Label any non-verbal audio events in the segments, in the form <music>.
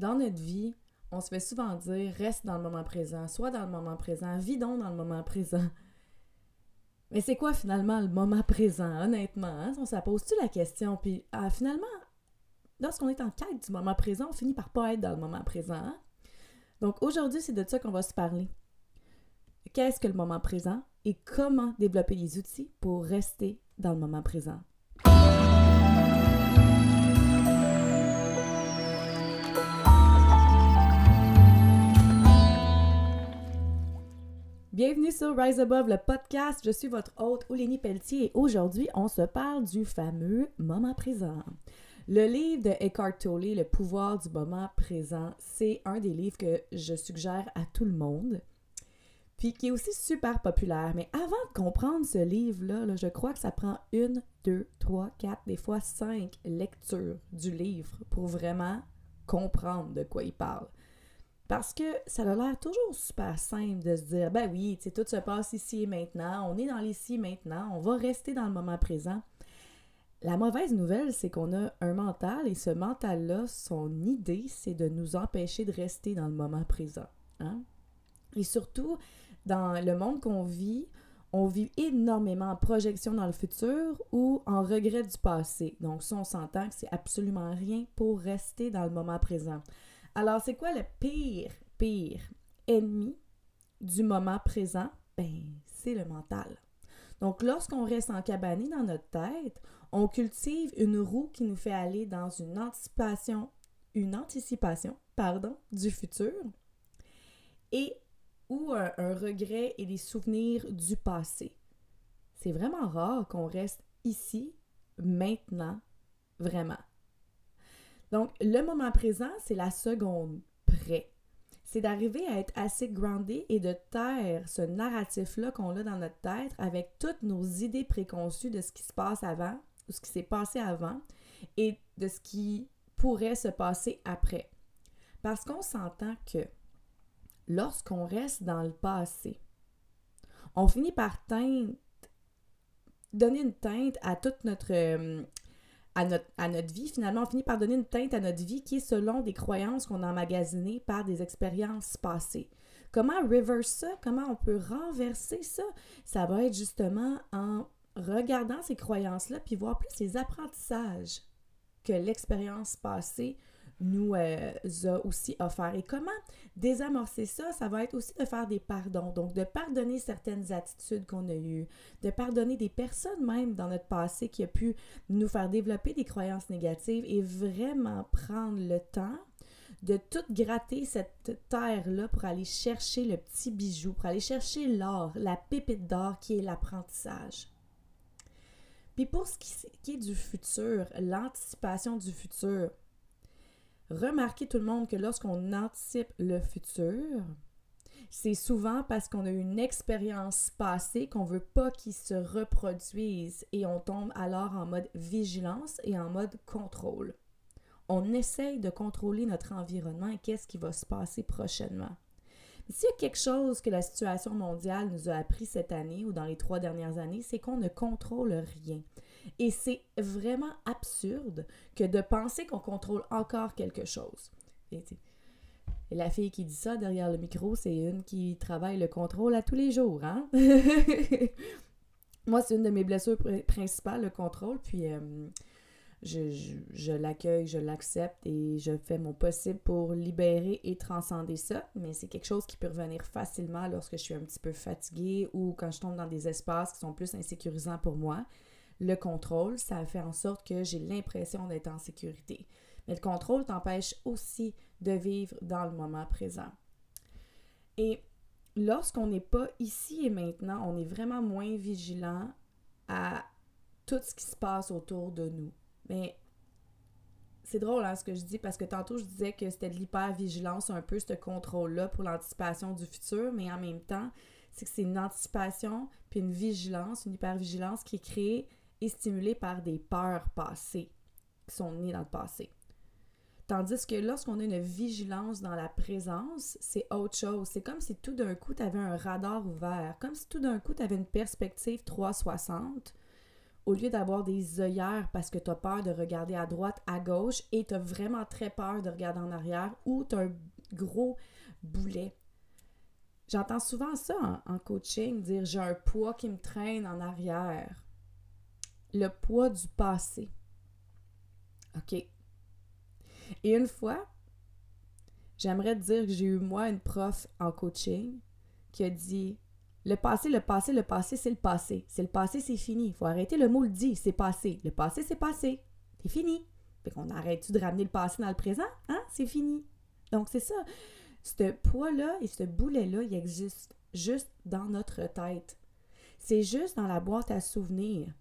dans notre vie, on se fait souvent dire reste dans le moment présent, sois dans le moment présent, vis dans le moment présent. <laughs> Mais c'est quoi finalement le moment présent, honnêtement? Hein? On ça pose-tu la question? Puis ah, finalement, lorsqu'on est en quête du moment présent, on finit par pas être dans le moment présent. Hein? Donc aujourd'hui, c'est de ça qu'on va se parler. Qu'est-ce que le moment présent et comment développer les outils pour rester dans le moment présent? Bienvenue sur Rise Above, le podcast. Je suis votre hôte, Olénie Pelletier, et aujourd'hui, on se parle du fameux moment présent. Le livre de Eckhart Tolle, Le pouvoir du moment présent, c'est un des livres que je suggère à tout le monde, puis qui est aussi super populaire. Mais avant de comprendre ce livre-là, je crois que ça prend une, deux, trois, quatre, des fois cinq lectures du livre pour vraiment comprendre de quoi il parle. Parce que ça a l'air toujours super simple de se dire, ben oui, tout se passe ici et maintenant, on est dans l'ici et maintenant, on va rester dans le moment présent. La mauvaise nouvelle, c'est qu'on a un mental et ce mental-là, son idée, c'est de nous empêcher de rester dans le moment présent. Hein? Et surtout, dans le monde qu'on vit, on vit énormément en projection dans le futur ou en regret du passé. Donc ça, on s'entend que c'est absolument rien pour rester dans le moment présent. Alors, c'est quoi le pire, pire ennemi du moment présent? Ben, c'est le mental. Donc, lorsqu'on reste encabané dans notre tête, on cultive une roue qui nous fait aller dans une anticipation, une anticipation, pardon, du futur et ou un, un regret et des souvenirs du passé. C'est vraiment rare qu'on reste ici, maintenant, vraiment. Donc, le moment présent, c'est la seconde près. C'est d'arriver à être assez groundé et de taire ce narratif-là qu'on a dans notre tête avec toutes nos idées préconçues de ce qui se passe avant ou ce qui s'est passé avant et de ce qui pourrait se passer après. Parce qu'on s'entend que lorsqu'on reste dans le passé, on finit par teinte, donner une teinte à toute notre, à notre, vie, finalement, on finit par donner une teinte à notre vie qui est selon des croyances qu'on a emmagasinées par des expériences passées. Comment reverse ça? Comment on peut renverser ça? Ça va être justement en regardant ces croyances-là, puis voir plus les apprentissages que l'expérience passée nous euh, a aussi offert. Et comment désamorcer ça? Ça va être aussi de faire des pardons, donc de pardonner certaines attitudes qu'on a eues, de pardonner des personnes même dans notre passé qui a pu nous faire développer des croyances négatives et vraiment prendre le temps de tout gratter cette terre-là pour aller chercher le petit bijou, pour aller chercher l'or, la pépite d'or qui est l'apprentissage. Puis pour ce qui est du futur, l'anticipation du futur, Remarquez tout le monde que lorsqu'on anticipe le futur, c'est souvent parce qu'on a une expérience passée qu'on veut pas qu'il se reproduise et on tombe alors en mode vigilance et en mode contrôle. On essaye de contrôler notre environnement et qu'est-ce qui va se passer prochainement. S'il y a quelque chose que la situation mondiale nous a appris cette année ou dans les trois dernières années, c'est qu'on ne contrôle rien. Et c'est vraiment absurde que de penser qu'on contrôle encore quelque chose. La fille qui dit ça derrière le micro, c'est une qui travaille le contrôle à tous les jours, hein? <laughs> Moi, c'est une de mes blessures principales, le contrôle. Puis, euh, je, l'accueille, je l'accepte et je fais mon possible pour libérer et transcender ça. Mais c'est quelque chose qui peut revenir facilement lorsque je suis un petit peu fatiguée ou quand je tombe dans des espaces qui sont plus insécurisants pour moi le contrôle, ça fait en sorte que j'ai l'impression d'être en sécurité. Mais le contrôle t'empêche aussi de vivre dans le moment présent. Et lorsqu'on n'est pas ici et maintenant, on est vraiment moins vigilant à tout ce qui se passe autour de nous. Mais c'est drôle hein, ce que je dis parce que tantôt je disais que c'était de l'hyper-vigilance, un peu ce contrôle-là pour l'anticipation du futur, mais en même temps, c'est que c'est une anticipation puis une vigilance, une hyper-vigilance qui est créée est stimulé par des peurs passées qui sont nées dans le passé. Tandis que lorsqu'on a une vigilance dans la présence, c'est autre chose. C'est comme si tout d'un coup, tu avais un radar ouvert, comme si tout d'un coup, tu avais une perspective 360 au lieu d'avoir des œillères parce que tu as peur de regarder à droite, à gauche et tu as vraiment très peur de regarder en arrière ou tu as un gros boulet. J'entends souvent ça en, coaching, dire j'ai un poids qui me traîne en arrière. Le poids du passé. OK? Et une fois, j'aimerais dire que j'ai eu moi une prof en coaching qui a dit le passé, le passé, le passé, c'est le passé. C'est le passé, c'est fini. Il faut arrêter le mot le dit, c'est passé. Le passé, c'est passé. C'est fini. Fait qu'on arrête-tu de ramener le passé dans le présent? Hein? C'est fini. Donc, c'est ça. Ce poids-là et ce boulet-là, il existe juste dans notre tête. C'est juste dans la boîte à souvenirs.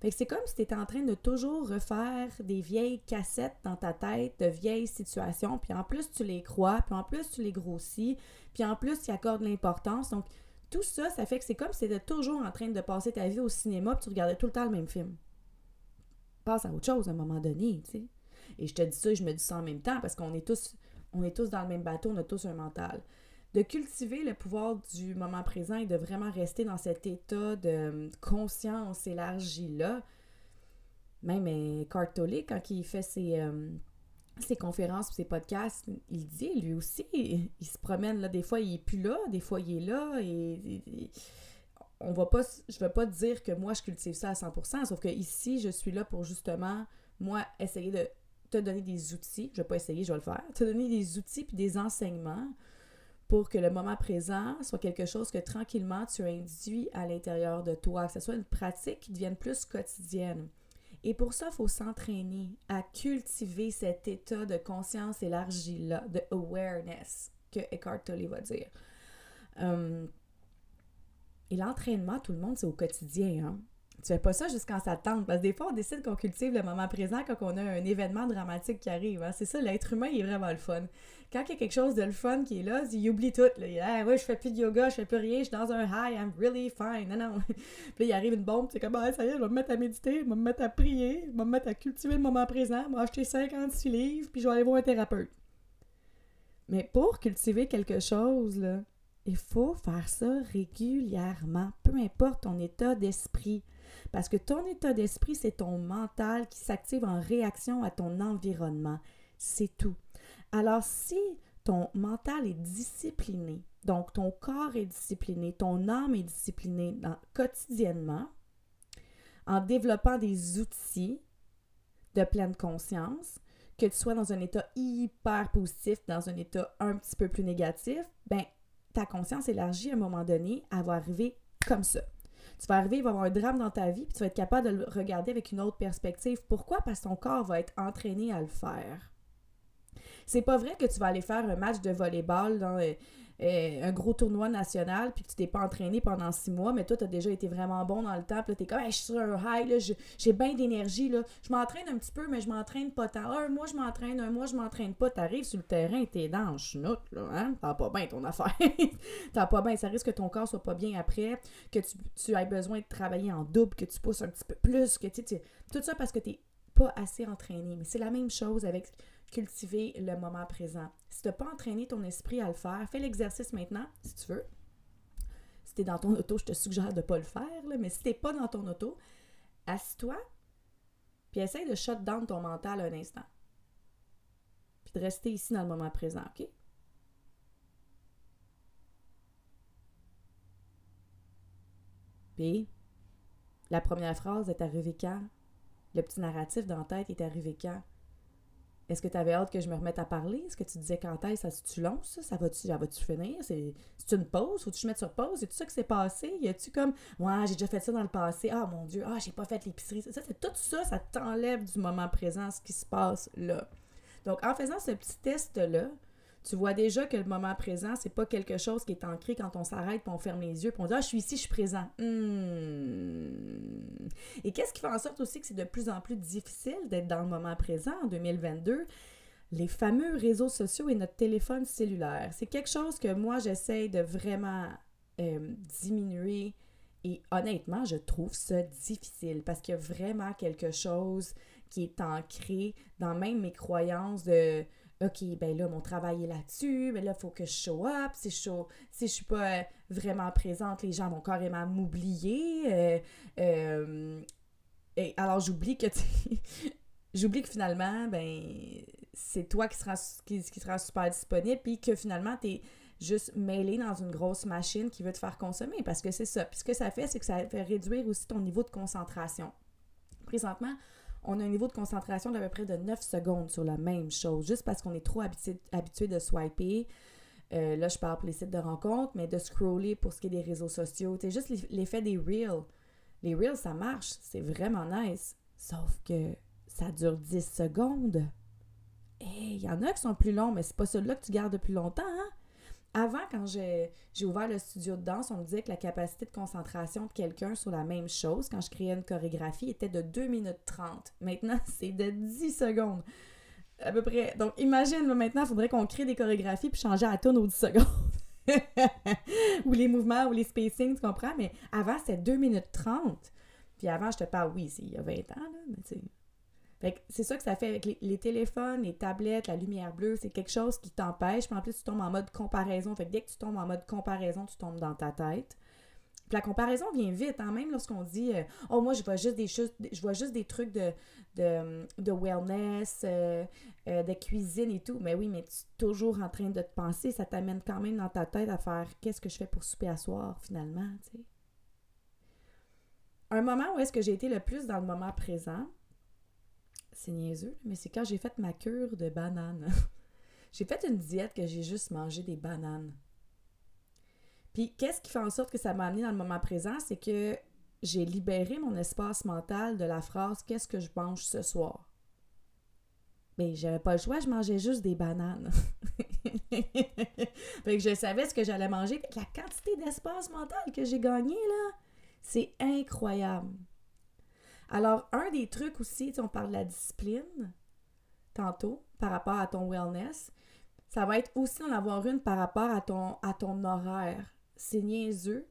Fait que c'est comme si tu étais en train de toujours refaire des vieilles cassettes dans ta tête de vieilles situations, puis en plus tu les crois, puis en plus tu les grossis, puis en plus tu accordes l'importance. Donc, tout ça, ça fait que c'est comme si tu étais toujours en train de passer ta vie au cinéma puis tu regardais tout le temps le même film. Passe à autre chose à un moment donné, tu sais. Et je te dis ça et je me dis ça en même temps parce qu'on est tous on est tous dans le même bateau, on a tous un mental. De cultiver le pouvoir du moment présent et de vraiment rester dans cet état de conscience élargie-là. Même Eckhart Tolle, quand il fait ses, euh, ses conférences, ses podcasts, il dit lui aussi, <laughs> il, se promène là, des fois il est plus là, des fois il est là et, on va pas je veux pas dire que moi je cultive ça à 100%, sauf que ici je suis là pour justement moi essayer de te donner des outils, je vais pas essayer, je vais le faire, te donner des outils puis des enseignements pour que le moment présent soit quelque chose que tranquillement tu induis à l'intérieur de toi, que ce soit une pratique qui devienne plus quotidienne. Et pour ça, il faut s'entraîner à cultiver cet état de conscience élargi-là, de awareness, que Eckhart Tolle va dire. Hum, et l'entraînement, tout le monde, c'est au quotidien. Hein? Tu fais pas ça jusqu'en ça tente. Parce que des fois, on décide qu'on cultive le moment présent quand on a un événement dramatique qui arrive. Hein. C'est ça, l'être humain, il est vraiment le fun. Quand il y a quelque chose de le fun qui est là, il oublie tout. Il ouais, je fais plus de yoga, je fais plus rien, je suis dans un high, I'm really fine. Non, non. <laughs> puis là, il arrive une bombe, c'est comme, ah, ça y est, je vais me mettre à méditer, je vais me mettre à prier, je vais me mettre à cultiver le moment présent, je vais acheter 56 livres, puis je vais aller voir un thérapeute. Mais pour cultiver quelque chose, là, il faut faire ça régulièrement, peu importe ton état d'esprit. Parce que ton état d'esprit, c'est ton mental qui s'active en réaction à ton environnement. C'est tout. Alors, si ton mental est discipliné, donc ton corps est discipliné, ton âme est disciplinée quotidiennement, en développant des outils de pleine conscience, que tu sois dans un état hyper positif, dans un état un petit peu plus négatif, ben ta conscience élargie à un moment donné, elle va arriver comme ça. Tu vas arriver, il va y avoir un drame dans ta vie, puis tu vas être capable de le regarder avec une autre perspective. Pourquoi? Parce que ton corps va être entraîné à le faire. C'est pas vrai que tu vas aller faire un match de volleyball dans euh, un gros tournoi national, puis que tu t'es pas entraîné pendant six mois, mais toi, tu as déjà été vraiment bon dans le temps, puis là, t'es comme, je suis sur un high, j'ai bien d'énergie, là. Je m'entraîne un petit peu, mais je m'entraîne pas tant. Un mois, je m'entraîne, un mois, je m'entraîne pas. T'arrives sur le terrain, t'es dans le chenoute, là, hein? T'as pas bien ton affaire. <laughs> T'as pas bien. Ça risque que ton corps soit pas bien après, que tu, aies besoin de travailler en double, que tu pousses un petit peu plus, que tout ça parce que t'es pas assez entraîné. Mais c'est la même chose avec cultiver le moment présent. Si tu n'as pas entraîné ton esprit à le faire, fais l'exercice maintenant, si tu veux. Si tu es dans ton auto, je te suggère de ne pas le faire, mais si tu n'es pas dans ton auto, assis-toi, puis essaye de shut down ton mental un instant. Puis de rester ici dans le moment présent, OK? Puis, la première phrase est arrivée quand? Le petit narratif dans la tête est arrivé quand? Est-ce que tu avais hâte que je me remette à parler? Est-ce que tu disais quand est-ce ça tu long, ça? Ça va-tu va finir? C'est une pause? Faut-tu que je sur pause? C'est tout ça qui s'est passé? Y a-tu comme Ouais, j'ai déjà fait ça dans le passé. Ah mon Dieu, ah, j'ai pas fait l'épicerie. C'est tout ça, ça t'enlève du moment présent, ce qui se passe là. Donc, en faisant ce petit test-là, tu vois déjà que le moment présent, c'est pas quelque chose qui est ancré quand on s'arrête, puis on ferme les yeux, puis on dit Ah, je suis ici, je suis présent. Hmm. Et qu'est-ce qui fait en sorte aussi que c'est de plus en plus difficile d'être dans le moment présent en 2022? Les fameux réseaux sociaux et notre téléphone cellulaire. C'est quelque chose que moi, j'essaie de vraiment euh, diminuer. Et honnêtement, je trouve ça difficile parce qu'il y a vraiment quelque chose qui est ancré dans même mes croyances de OK, ben là, mon travail est là-dessus, mais là, il faut que je show up. Si je, show, si je suis pas euh, vraiment présente, les gens vont carrément m'oublier. Euh, euh, Et alors, j'oublie que <laughs> j'oublie que finalement, ben, c'est toi qui sera, qui, super disponible, puis que finalement, tu es juste mêlé dans une grosse machine qui veut te faire consommer, parce que c'est ça. Puis ce que ça fait, c'est que ça fait réduire aussi ton niveau de concentration. Présentement, on a un niveau de concentration d'à peu près de 9 secondes sur la même chose, juste parce qu'on est trop habitué, habitué de swiper. Euh, là, je parle pour les sites de rencontres, mais de scroller pour ce qui est des réseaux sociaux. C'est juste l'effet des reels. Les reels, ça marche, c'est vraiment nice. Sauf que ça dure 10 secondes. Et il y en a qui sont plus longs, mais c'est pas celui-là que tu gardes depuis longtemps, hein? Avant, quand j'ai ouvert le studio de danse, on me disait que la capacité de concentration de quelqu'un sur la même chose, quand je créais une chorégraphie, était de 2 minutes 30. Maintenant, <laughs> c'est de 10 secondes. À peu près. Donc, imagine, maintenant, il faudrait qu'on crée des chorégraphies puis changer à tonne aux 10 secondes. <laughs> ou les mouvements ou les spacings, tu comprends? Mais avant, c'était 2 minutes 30. Puis avant, je te parle, oui, c'est il y a 20 ans, là, mais tu c'est ça que ça fait avec les, téléphones, les tablettes, la lumière bleue, c'est quelque chose qui t'empêche. Puis en plus, tu tombes en mode comparaison. Fait que dès que tu tombes en mode comparaison, tu tombes dans ta tête. Puis la comparaison vient vite, hein, même lorsqu'on dit euh, Oh, moi, je vois juste des choses, je vois juste des trucs de, wellness, euh, euh, de cuisine et tout. Mais oui, mais tu es toujours en train de te penser, ça t'amène quand même dans ta tête à faire qu'est-ce que je fais pour souper à soir, finalement, tu. Un moment où est-ce que j'ai été le plus dans le moment présent, c'est niaiseux, mais c'est quand j'ai fait ma cure de bananes. <laughs> j'ai fait une diète que j'ai juste mangé des bananes. Puis qu'est-ce qui fait en sorte que ça m'a amené dans le moment présent, c'est que j'ai libéré mon espace mental de la phrase qu'est-ce que je mange ce soir. Mais j'avais pas le choix, je mangeais juste des bananes. <laughs> fait que je savais ce que j'allais manger. La quantité d'espace mental que j'ai gagné là, c'est incroyable. Alors, un des trucs aussi, on parle de la discipline tantôt par rapport à ton wellness, ça va être aussi d'en avoir une par rapport à ton, à ton horaire. C'est niaiseux,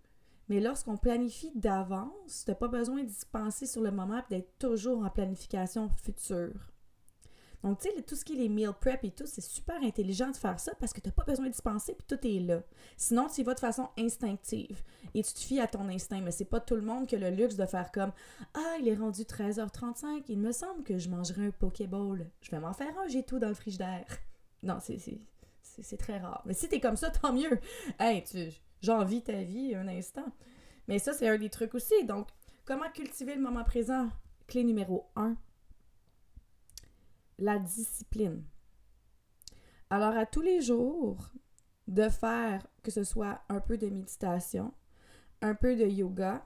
mais lorsqu'on planifie d'avance, tu n'as pas besoin d'y penser sur le moment et d'être toujours en planification future. Donc, tu sais, tout ce qui est les meal prep et tout, c'est super intelligent de faire ça parce que tu n'as pas besoin d'y penser puis tout est là. Sinon, tu y vas de façon instinctive et tu te fies à ton instinct. Mais c'est pas tout le monde qui a le luxe de faire comme Ah, il est rendu 13h35, il me semble que je mangerai un Pokéball. Je vais m'en faire un, j'ai tout dans le frigidaire. Non, c'est très rare. Mais si tu es comme ça, tant mieux. Hey, tu j'envie ta vie un instant. Mais ça, c'est un des trucs aussi. Donc, comment cultiver le moment présent? Clé numéro 1, la discipline. Alors, à tous les jours, de faire que ce soit un peu de méditation, un peu de yoga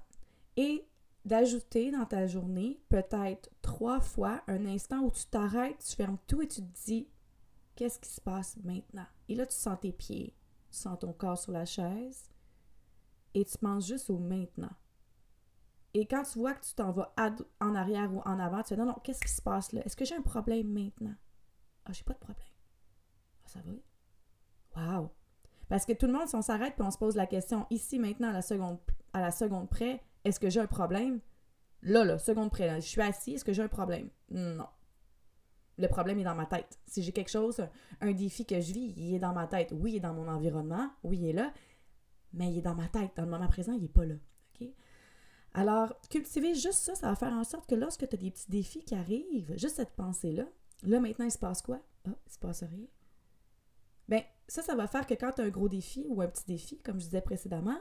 et d'ajouter dans ta journée peut-être trois fois un instant où tu t'arrêtes, tu fermes tout et tu te dis qu'est-ce qui se passe maintenant? Et là, tu sens tes pieds, tu sens ton corps sur la chaise et tu penses juste au maintenant. Et quand tu vois que tu t'en vas en arrière ou en avant, tu dis non, non, qu'est-ce qui se passe là? Est-ce que j'ai un problème maintenant? Ah, j'ai pas de problème. Ah, ça va? Wow! Parce que tout le monde, si on s'arrête et on se pose la question ici, maintenant, à la seconde, à la seconde près, est-ce que j'ai un problème? Là, là, seconde près, là, je suis assis, est-ce que j'ai un problème? Non. Le problème est dans ma tête. Si j'ai quelque chose, un défi que je vis, il est dans ma tête. Oui, il est dans mon environnement, oui, il est là, mais il est dans ma tête. Dans le moment présent, il n'est pas là. Alors, cultiver juste ça, ça va faire en sorte que lorsque tu as des petits défis qui arrivent, juste cette pensée-là, là maintenant, il se passe quoi? Ah, il se passe rien. Bien, ça, ça va faire que quand tu as un gros défi ou un petit défi, comme je disais précédemment,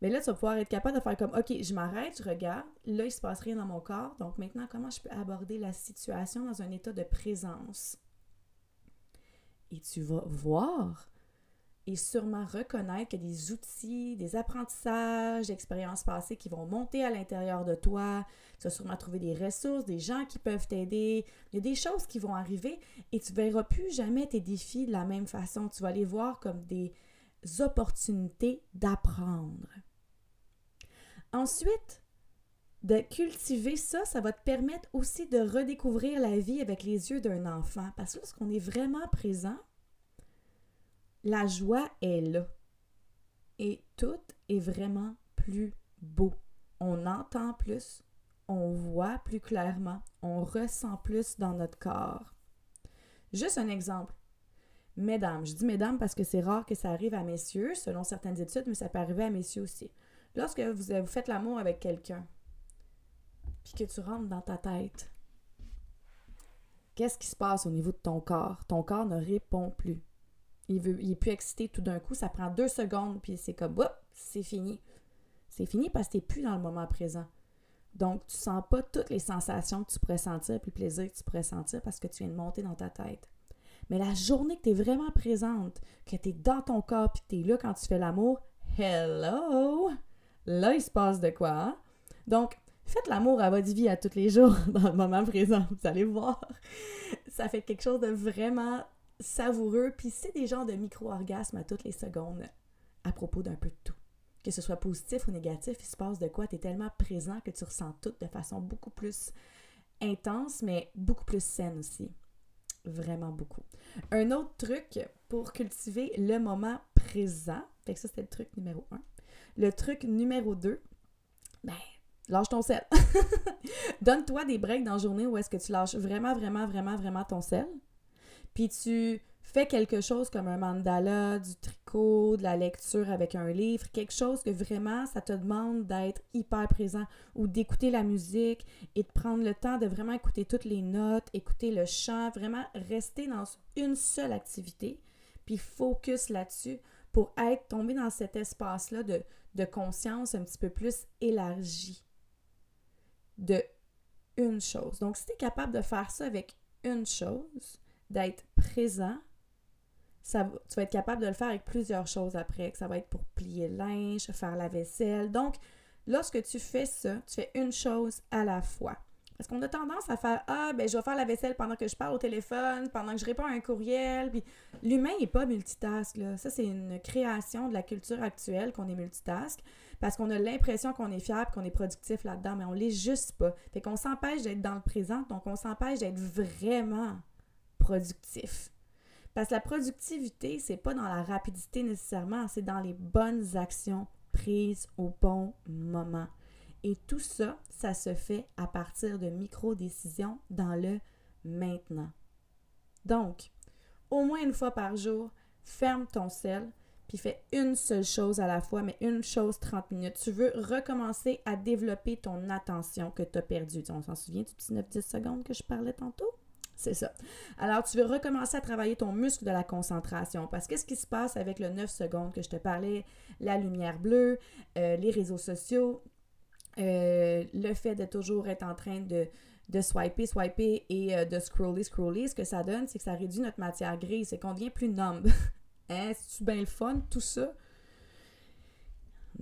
bien là, tu vas pouvoir être capable de faire comme, OK, je m'arrête, je regarde, là, il se passe rien dans mon corps, donc maintenant, comment je peux aborder la situation dans un état de présence? Et tu vas voir et sûrement reconnaître a des outils, des apprentissages, d'expériences passées qui vont monter à l'intérieur de toi. Tu vas sûrement trouver des ressources, des gens qui peuvent t'aider. Il y a des choses qui vont arriver et tu ne verras plus jamais tes défis de la même façon. Tu vas les voir comme des opportunités d'apprendre. Ensuite, de cultiver ça, ça va te permettre aussi de redécouvrir la vie avec les yeux d'un enfant. Parce que lorsqu'on est vraiment présent, la joie est là. Et tout est vraiment plus beau. On entend plus, on voit plus clairement, on ressent plus dans notre corps. Juste un exemple. Mesdames, je dis mesdames parce que c'est rare que ça arrive à messieurs, selon certaines études, mais ça peut arriver à messieurs aussi. Lorsque vous, vous faites l'amour avec quelqu'un, puis que tu rentres dans ta tête, qu'est-ce qui se passe au niveau de ton corps? Ton corps ne répond plus. Il, veut, il est plus excité tout d'un coup, ça prend deux secondes, puis c'est comme, hop, c'est fini. C'est fini parce que tu n'es plus dans le moment présent. Donc, tu sens pas toutes les sensations que tu pourrais sentir, puis le plaisir que tu pourrais sentir parce que tu viens de monter dans ta tête. Mais la journée que tu es vraiment présente, que tu es dans ton corps, puis tu es là quand tu fais l'amour, hello! Là, il se passe de quoi? Hein? Donc, faites l'amour à votre vie à tous les jours <laughs> dans le moment présent. Vous allez voir. Ça fait quelque chose de vraiment savoureux. Puis c'est des genres de micro-orgasmes à toutes les secondes à propos d'un peu de tout. Que ce soit positif ou négatif, il se passe de quoi? Tu es tellement présent que tu ressens tout de façon beaucoup plus intense, mais beaucoup plus saine aussi. Vraiment beaucoup. Un autre truc pour cultiver le moment présent, fait que ça c'était le truc numéro un. Le truc numéro deux, ben, lâche ton sel. <laughs> Donne-toi des breaks dans la journée où est-ce que tu lâches vraiment, vraiment, vraiment, vraiment ton sel. Puis tu fais quelque chose comme un mandala, du tricot, de la lecture avec un livre, quelque chose que vraiment ça te demande d'être hyper présent ou d'écouter la musique et de prendre le temps de vraiment écouter toutes les notes, écouter le chant, vraiment rester dans une seule activité, puis focus là-dessus pour être tombé dans cet espace-là de, conscience un petit peu plus élargi de une chose. Donc, si tu es capable de faire ça avec une chose, d'être présent, ça, tu vas être capable de le faire avec plusieurs choses après. Ça va être pour plier le linge, faire la vaisselle. Donc, lorsque tu fais ça, tu fais une chose à la fois. Parce qu'on a tendance à faire Ah, ben je vais faire la vaisselle pendant que je parle au téléphone, pendant que je réponds à un courriel. L'humain n'est pas multitask. Là. Ça, c'est une création de la culture actuelle qu'on est multitask. Parce qu'on a l'impression qu'on est fier qu'on est productif là-dedans, mais on l'est juste pas. Fait qu'on s'empêche d'être dans le présent, donc on s'empêche d'être vraiment productif. Parce que la productivité, c'est pas dans la rapidité nécessairement, c'est dans les bonnes actions prises au bon moment. Et tout ça, ça se fait à partir de micro-décisions dans le maintenant. Donc, au moins une fois par jour, ferme ton sel, puis fais une seule chose à la fois, mais une chose 30 minutes. Tu veux recommencer à développer ton attention que tu as perdue. On s'en souvient du petit 9-10 secondes que je parlais tantôt? C'est ça. Alors, tu veux recommencer à travailler ton muscle de la concentration. Parce que qu'est-ce qui se passe avec le 9 secondes que je te parlais, la lumière bleue, euh, les réseaux sociaux, euh, le fait de toujours être en train de, de swiper, swiper et euh, de scroller, scroller, ce que ça donne, c'est que ça réduit notre matière grise, c'est qu'on devient plus numb. <laughs> hein? C'est-tu bien le fun, tout ça?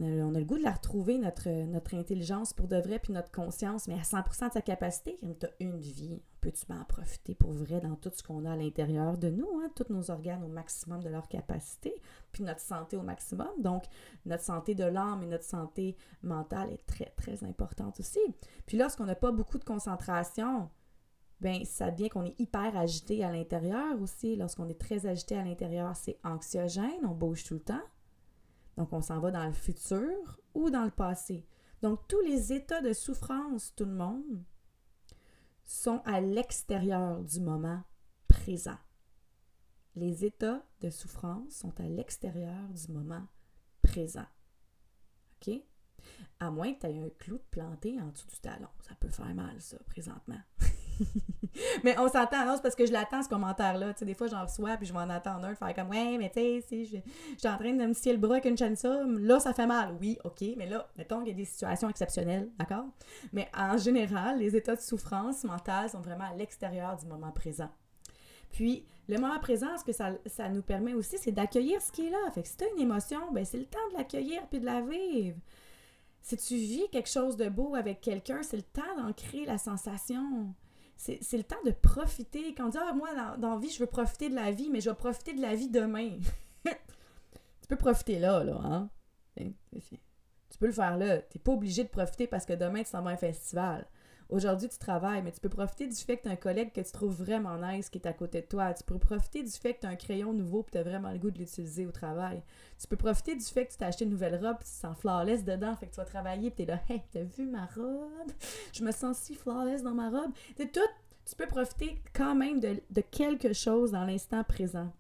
On a, le goût de la retrouver, notre, notre intelligence pour de vrai, puis notre conscience, mais à 100% de sa capacité, tu as une vie, peux-tu en profiter pour vrai dans tout ce qu'on a à l'intérieur de nous, hein? tous nos organes au maximum de leur capacité, puis notre santé au maximum. Donc, notre santé de l'âme et notre santé mentale est très, très importante aussi. Puis lorsqu'on n'a pas beaucoup de concentration, ben ça devient qu'on est hyper agité à l'intérieur aussi. Lorsqu'on est très agité à l'intérieur, c'est anxiogène, on bouge tout le temps. Donc, on s'en va dans le futur ou dans le passé. Donc, tous les états de souffrance, tout le monde, sont à l'extérieur du moment présent. Les états de souffrance sont à l'extérieur du moment présent. OK? À moins que tu aies un clou de planté en dessous du talon. Ça peut faire mal, ça, présentement. <laughs> <laughs> mais on s'entend, non, c'est parce que je l'attends, ce commentaire-là. Tu sais, des fois, j'en reçois, puis je vais en attendre un, faire comme, ouais, mais tu sais, si je, suis en train de me scier le bras avec une chaîne ça, là, ça fait mal. Oui, OK, mais là, mettons qu'il y a des situations exceptionnelles, d'accord? Mais en général, les états de souffrance mentale sont vraiment à l'extérieur du moment présent. Puis, le moment présent, ce que ça, ça nous permet aussi, c'est d'accueillir ce qui est là. Fait que si tu as une émotion, ben c'est le temps de l'accueillir puis de la vivre. Si tu vis quelque chose de beau avec quelqu'un, c'est le temps d'en créer la sensation c'est le temps de profiter. Quand on dit, ah, moi, dans, la vie, je veux profiter de la vie, mais je vais profiter de la vie demain. <laughs> tu peux profiter là, là, hein? Tu peux le faire là. Tu n'es pas obligé de profiter parce que demain, tu s'en vas un festival. Aujourd'hui, tu travailles, mais tu peux profiter du fait que tu as un collègue que tu trouves vraiment nice qui est à côté de toi. Tu peux profiter du fait que tu as un crayon nouveau et tu as vraiment le goût de l'utiliser au travail. Tu peux profiter du fait que tu t'as acheté une nouvelle robe tu sens flawless dedans. Fait que tu vas travailler et tu es là, hey, t'as vu ma robe? Je me sens si flawless dans ma robe. Tout. Tu peux profiter quand même de quelque chose dans l'instant présent.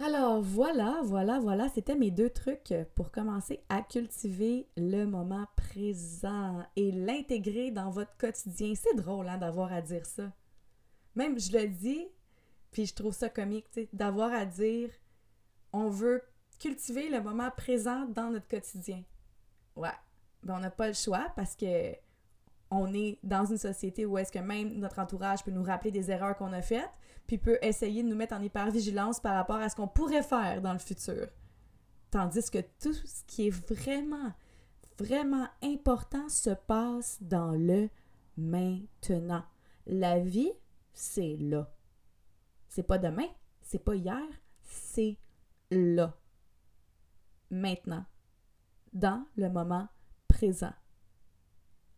Alors voilà, voilà, voilà, c'était mes deux trucs pour commencer à cultiver le moment présent et l'intégrer dans votre quotidien. C'est drôle hein, d'avoir à dire ça. Même je le dis, puis je trouve ça comique, d'avoir à dire on veut cultiver le moment présent dans notre quotidien. Ouais. Ben, on n'a pas le choix parce que on est dans une société où est-ce que même notre entourage peut nous rappeler des erreurs qu'on a faites, puis peut essayer de nous mettre en hypervigilance par rapport à ce qu'on pourrait faire dans le futur. Tandis que tout ce qui est vraiment, vraiment important se passe dans le maintenant. La vie, c'est là. C'est pas demain, c'est pas hier, c'est là. Maintenant. Dans le moment présent.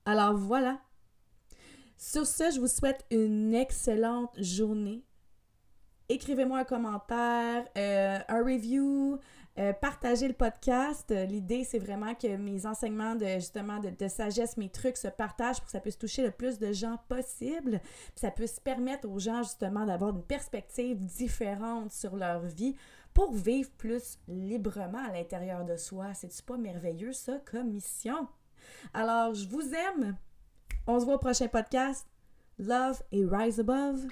Alors voilà. Sur ce, je vous souhaite une excellente journée. Écrivez-moi un commentaire, euh, un review, euh, partagez le podcast. L'idée, c'est vraiment que mes enseignements de justement de, sagesse, mes trucs se partagent pour que ça puisse toucher le plus de gens possible. Ça puisse permettre aux gens justement d'avoir une perspective différente sur leur vie pour vivre plus librement à l'intérieur de soi. C'est-tu pas merveilleux ça comme mission? Alors, je vous aime. On se voit au prochain podcast. Love et Rise Above.